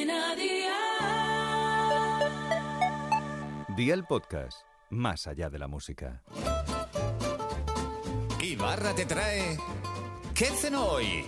Cadena Dial. Día el podcast, más allá de la música. Ibarra te trae. ¿Qué cenó hoy?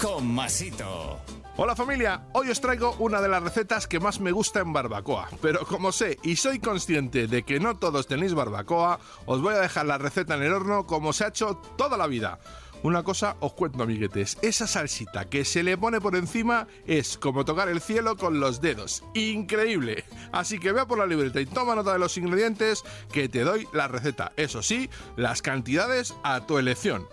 Con Masito. Hola familia, hoy os traigo una de las recetas que más me gusta en barbacoa, pero como sé y soy consciente de que no todos tenéis barbacoa, os voy a dejar la receta en el horno como se ha hecho toda la vida. Una cosa os cuento amiguetes, esa salsita que se le pone por encima es como tocar el cielo con los dedos, increíble. Así que vea por la libreta y toma nota de los ingredientes que te doy la receta, eso sí, las cantidades a tu elección.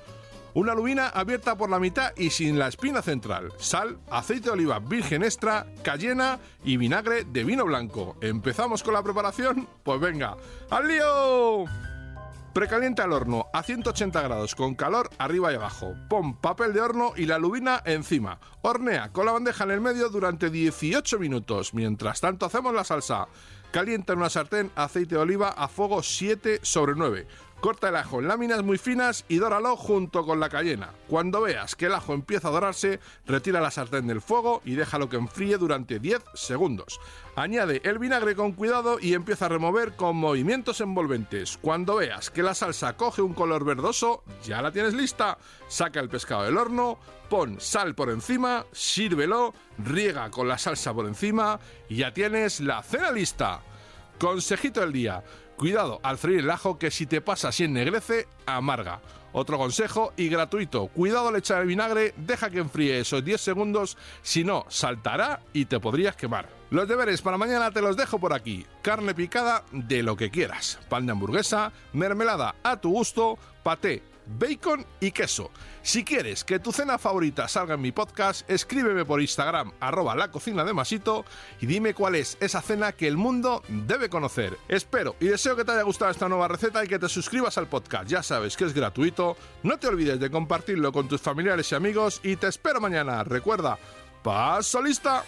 Una lubina abierta por la mitad y sin la espina central. Sal, aceite de oliva virgen extra, cayena y vinagre de vino blanco. ¿Empezamos con la preparación? Pues venga, ¡al lío! Precalienta el horno a 180 grados con calor arriba y abajo. Pon papel de horno y la lubina encima. Hornea con la bandeja en el medio durante 18 minutos. Mientras tanto hacemos la salsa. Calienta en una sartén aceite de oliva a fuego 7 sobre 9. Corta el ajo en láminas muy finas y dóralo junto con la cayena. Cuando veas que el ajo empieza a dorarse, retira la sartén del fuego y déjalo que enfríe durante 10 segundos. Añade el vinagre con cuidado y empieza a remover con movimientos envolventes. Cuando veas que la salsa coge un color verdoso, ya la tienes lista. Saca el pescado del horno, pon sal por encima, sírvelo, riega con la salsa por encima y ya tienes la cena lista. Consejito del día. Cuidado al freír el ajo que si te pasa así ennegrece, amarga. Otro consejo y gratuito. Cuidado al echar el vinagre, deja que enfríe esos 10 segundos, si no, saltará y te podrías quemar. Los deberes para mañana te los dejo por aquí. Carne picada de lo que quieras. Pan de hamburguesa, mermelada a tu gusto, paté, bacon y queso. Si quieres que tu cena favorita salga en mi podcast, escríbeme por Instagram arroba la cocina de Masito y dime cuál es esa cena que el mundo debe conocer. Espero y deseo que te haya gustado esta nueva receta y que te suscribas al podcast. Ya sabes que es gratuito. No te olvides de compartirlo con tus familiares y amigos y te espero mañana. Recuerda, paso lista.